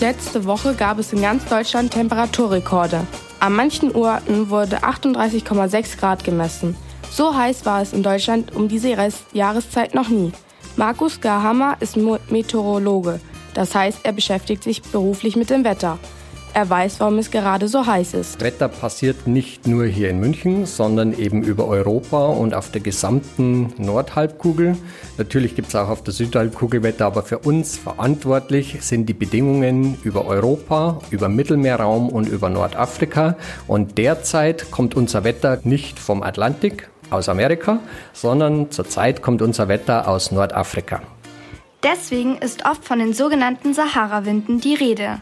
Letzte Woche gab es in ganz Deutschland Temperaturrekorde. An manchen Orten wurde 38,6 Grad gemessen. So heiß war es in Deutschland um diese Jahreszeit noch nie. Markus Garhammer ist Meteorologe. Das heißt, er beschäftigt sich beruflich mit dem Wetter. Er weiß, warum es gerade so heiß ist. Wetter passiert nicht nur hier in München, sondern eben über Europa und auf der gesamten Nordhalbkugel. Natürlich gibt es auch auf der Südhalbkugel Wetter, aber für uns verantwortlich sind die Bedingungen über Europa, über Mittelmeerraum und über Nordafrika. Und derzeit kommt unser Wetter nicht vom Atlantik, aus Amerika, sondern zurzeit kommt unser Wetter aus Nordafrika. Deswegen ist oft von den sogenannten Sahara-Winden die Rede.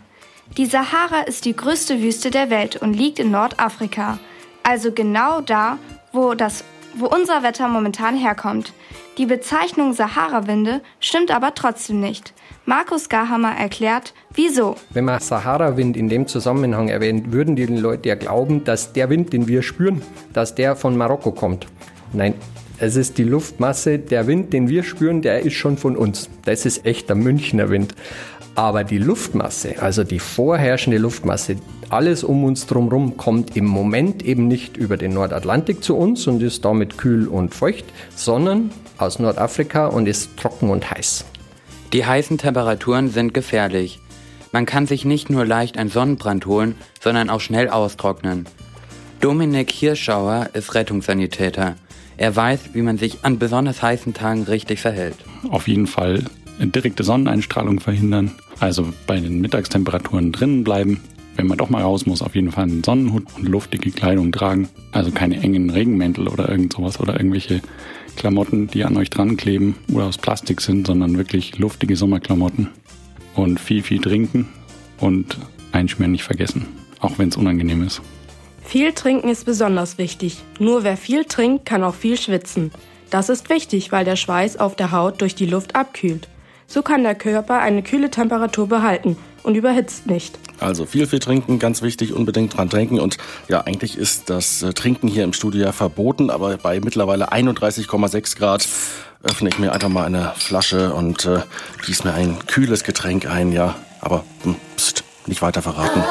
Die Sahara ist die größte Wüste der Welt und liegt in Nordafrika, also genau da, wo, das, wo unser Wetter momentan herkommt. Die Bezeichnung Sahara-Winde stimmt aber trotzdem nicht. Markus Garhammer erklärt, wieso. Wenn man Sahara-Wind in dem Zusammenhang erwähnt, würden die Leute ja glauben, dass der Wind, den wir spüren, dass der von Marokko kommt. Nein, es ist die Luftmasse, der Wind, den wir spüren, der ist schon von uns. Das ist echter Münchner Wind. Aber die Luftmasse, also die vorherrschende Luftmasse, alles um uns drumherum kommt im Moment eben nicht über den Nordatlantik zu uns und ist damit kühl und feucht, sondern aus Nordafrika und ist trocken und heiß. Die heißen Temperaturen sind gefährlich. Man kann sich nicht nur leicht einen Sonnenbrand holen, sondern auch schnell austrocknen. Dominik Hirschauer ist Rettungssanitäter. Er weiß, wie man sich an besonders heißen Tagen richtig verhält. Auf jeden Fall direkte Sonneneinstrahlung verhindern, also bei den Mittagstemperaturen drinnen bleiben. Wenn man doch mal raus muss, auf jeden Fall einen Sonnenhut und luftige Kleidung tragen. Also keine engen Regenmäntel oder irgend sowas oder irgendwelche Klamotten, die an euch dran kleben oder aus Plastik sind, sondern wirklich luftige Sommerklamotten. Und viel, viel trinken und einschmieren nicht vergessen, auch wenn es unangenehm ist. Viel trinken ist besonders wichtig. Nur wer viel trinkt, kann auch viel schwitzen. Das ist wichtig, weil der Schweiß auf der Haut durch die Luft abkühlt. So kann der Körper eine kühle Temperatur behalten und überhitzt nicht. Also viel, viel trinken, ganz wichtig, unbedingt dran trinken. Und ja, eigentlich ist das äh, Trinken hier im Studio ja verboten, aber bei mittlerweile 31,6 Grad öffne ich mir einfach mal eine Flasche und äh, gieße mir ein kühles Getränk ein, ja. Aber hm, pst, nicht weiter verraten.